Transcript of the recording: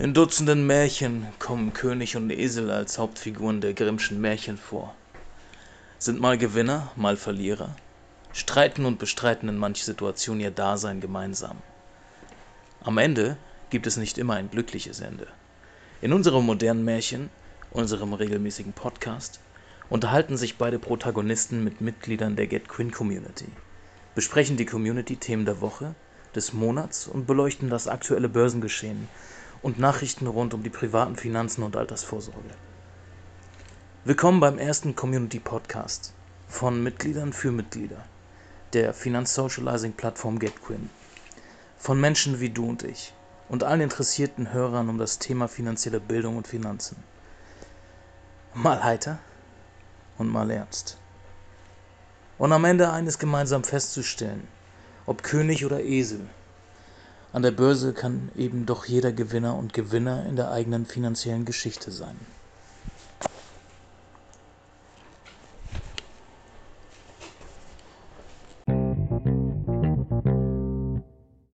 In Dutzenden Märchen kommen König und Esel als Hauptfiguren der Grimmschen Märchen vor. Sind mal Gewinner, mal Verlierer, streiten und bestreiten in manchen Situationen ihr Dasein gemeinsam. Am Ende gibt es nicht immer ein glückliches Ende. In unserem modernen Märchen, unserem regelmäßigen Podcast, unterhalten sich beide Protagonisten mit Mitgliedern der Get Quinn Community, besprechen die Community-Themen der Woche, des Monats und beleuchten das aktuelle Börsengeschehen und Nachrichten rund um die privaten Finanzen und Altersvorsorge. Willkommen beim ersten Community Podcast von Mitgliedern für Mitglieder der Finanzsocializing-Plattform GetQuinn. Von Menschen wie du und ich und allen interessierten Hörern um das Thema finanzielle Bildung und Finanzen. Mal heiter und mal ernst. Und am Ende eines gemeinsam festzustellen, ob König oder Esel, an der Börse kann eben doch jeder Gewinner und Gewinner in der eigenen finanziellen Geschichte sein.